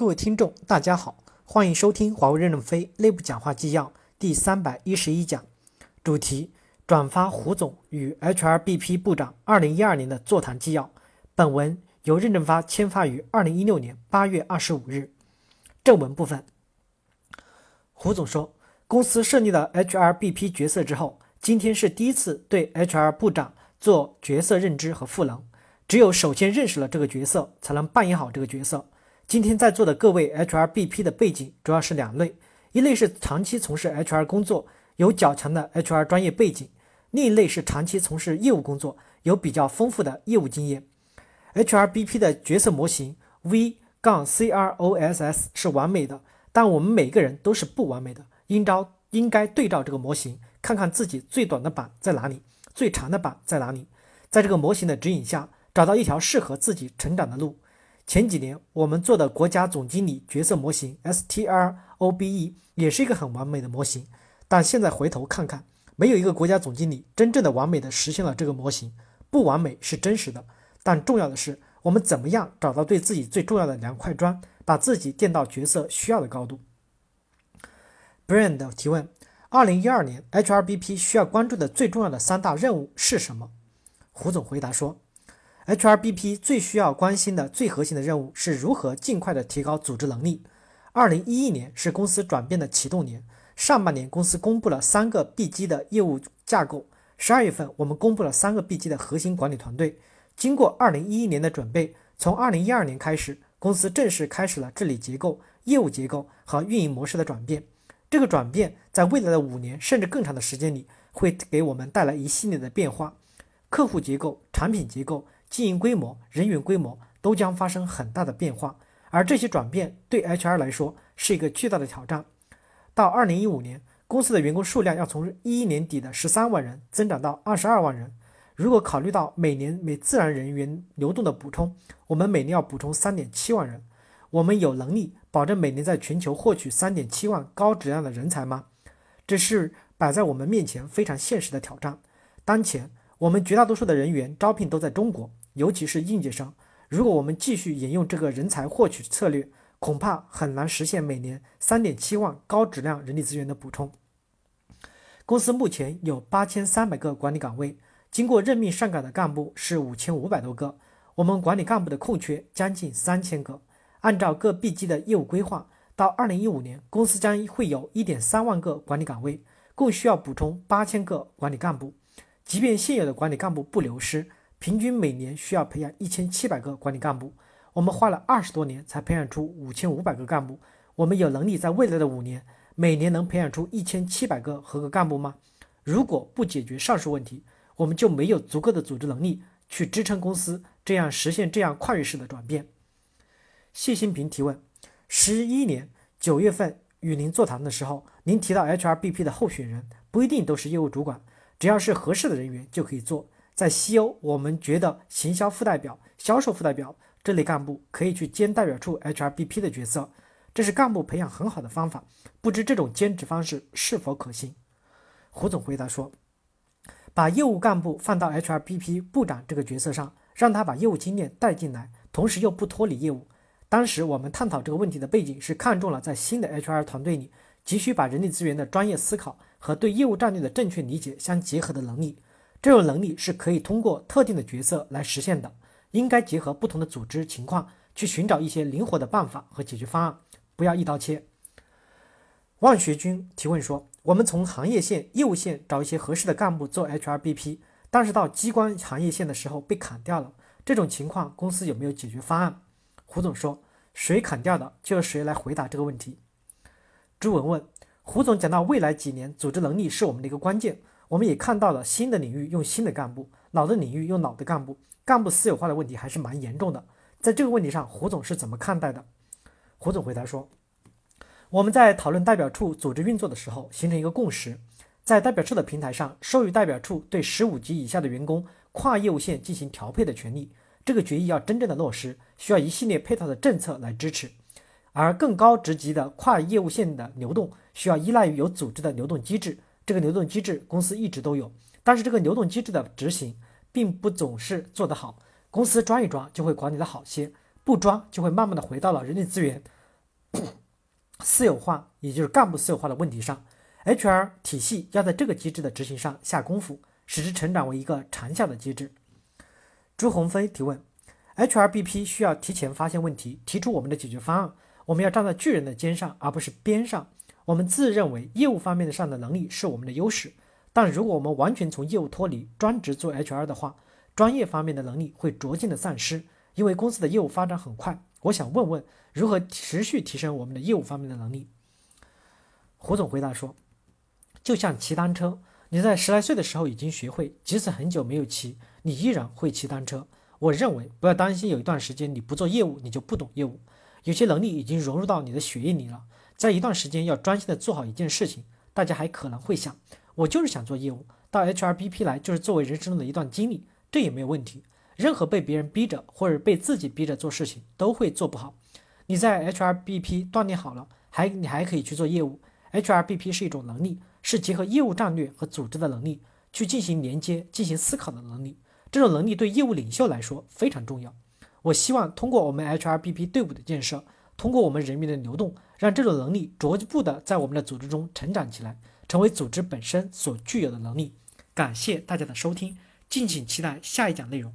各位听众，大家好，欢迎收听华为任正非内部讲话纪要第三百一十一讲，主题：转发胡总与 HRBP 部长二零一二年的座谈纪要。本文由任正发签发于二零一六年八月二十五日。正文部分，胡总说，公司设立了 HRBP 角色之后，今天是第一次对 HR 部长做角色认知和赋能。只有首先认识了这个角色，才能扮演好这个角色。今天在座的各位 HRBP 的背景主要是两类，一类是长期从事 HR 工作，有较强的 HR 专业背景；另一类是长期从事业务工作，有比较丰富的业务经验。HRBP 的角色模型 V 杠 CROSS 是完美的，但我们每个人都是不完美的，应招应该对照这个模型，看看自己最短的板在哪里，最长的板在哪里，在这个模型的指引下，找到一条适合自己成长的路。前几年我们做的国家总经理角色模型 STROBE 也是一个很完美的模型，但现在回头看看，没有一个国家总经理真正的完美的实现了这个模型。不完美是真实的，但重要的是我们怎么样找到对自己最重要的两块砖，把自己垫到角色需要的高度。Brand 提问：二零一二年 HRBP 需要关注的最重要的三大任务是什么？胡总回答说。HRBP 最需要关心的最核心的任务是如何尽快的提高组织能力。二零一一年是公司转变的启动年，上半年公司公布了三个 B 级的业务架构。十二月份我们公布了三个 B 级的核心管理团队。经过二零一一年的准备，从二零一二年开始，公司正式开始了治理结构、业务结构和运营模式的转变。这个转变在未来的五年甚至更长的时间里，会给我们带来一系列的变化：客户结构、产品结构。经营规模、人员规模都将发生很大的变化，而这些转变对 HR 来说是一个巨大的挑战。到二零一五年，公司的员工数量要从一一年底的十三万人增长到二十二万人。如果考虑到每年每自然人员流动的补充，我们每年要补充三点七万人。我们有能力保证每年在全球获取三点七万高质量的人才吗？这是摆在我们面前非常现实的挑战。当前，我们绝大多数的人员招聘都在中国。尤其是应届生，如果我们继续沿用这个人才获取策略，恐怕很难实现每年三点七万高质量人力资源的补充。公司目前有八千三百个管理岗位，经过任命上岗的干部是五千五百多个，我们管理干部的空缺将近三千个。按照各 B 级的业务规划，到二零一五年，公司将会有一点三万个管理岗位，共需要补充八千个管理干部。即便现有的管理干部不流失。平均每年需要培养一千七百个管理干部，我们花了二十多年才培养出五千五百个干部。我们有能力在未来的五年每年能培养出一千七百个合格干部吗？如果不解决上述问题，我们就没有足够的组织能力去支撑公司这样实现这样跨越式的转变。谢新平提问：十一年九月份与您座谈的时候，您提到 HRBP 的候选人不一定都是业务主管，只要是合适的人员就可以做。在西欧，我们觉得行销副代表、销售副代表这类干部可以去兼代表处 HRBP 的角色，这是干部培养很好的方法。不知这种兼职方式是否可行？胡总回答说：“把业务干部放到 HRBP 部长这个角色上，让他把业务经验带进来，同时又不脱离业务。当时我们探讨这个问题的背景是看中了在新的 HR 团队里，急需把人力资源的专业思考和对业务战略的正确理解相结合的能力。”这种能力是可以通过特定的角色来实现的，应该结合不同的组织情况去寻找一些灵活的办法和解决方案，不要一刀切。万学军提问说：“我们从行业线、业务线找一些合适的干部做 HRBP，但是到机关行业线的时候被砍掉了，这种情况公司有没有解决方案？”胡总说：“谁砍掉的，就由谁来回答这个问题。”朱文问：“胡总讲到未来几年组织能力是我们的一个关键。”我们也看到了新的领域用新的干部，老的领域用老的干部，干部私有化的问题还是蛮严重的。在这个问题上，胡总是怎么看待的？胡总回答说：“我们在讨论代表处组织运作的时候，形成一个共识，在代表处的平台上授予代表处对十五级以下的员工跨业务线进行调配的权利。这个决议要真正的落实，需要一系列配套的政策来支持。而更高职级的跨业务线的流动，需要依赖于有组织的流动机制。”这个流动机制公司一直都有，但是这个流动机制的执行并不总是做得好。公司抓一抓就会管理的好些，不抓就会慢慢的回到了人力资源 私有化，也就是干部私有化的问题上，HR 体系要在这个机制的执行上下功夫，使之成长为一个长效的机制。朱鸿飞提问：HRBP 需要提前发现问题，提出我们的解决方案。我们要站在巨人的肩上，而不是边上。我们自认为业务方面的上的能力是我们的优势，但如果我们完全从业务脱离，专职做 HR 的话，专业方面的能力会逐渐的丧失。因为公司的业务发展很快，我想问问如何持续提升我们的业务方面的能力。胡总回答说：“就像骑单车，你在十来岁的时候已经学会，即使很久没有骑，你依然会骑单车。我认为不要担心有一段时间你不做业务，你就不懂业务。有些能力已经融入到你的血液里了。”在一段时间要专心的做好一件事情，大家还可能会想，我就是想做业务，到 HRBP 来就是作为人生中的一段经历，这也没有问题。任何被别人逼着或者被自己逼着做事情都会做不好。你在 HRBP 锻炼好了，还你还可以去做业务。HRBP 是一种能力，是结合业务战略和组织的能力，去进行连接、进行思考的能力。这种能力对业务领袖来说非常重要。我希望通过我们 HRBP 队伍的建设。通过我们人民的流动，让这种能力逐步的在我们的组织中成长起来，成为组织本身所具有的能力。感谢大家的收听，敬请期待下一讲内容。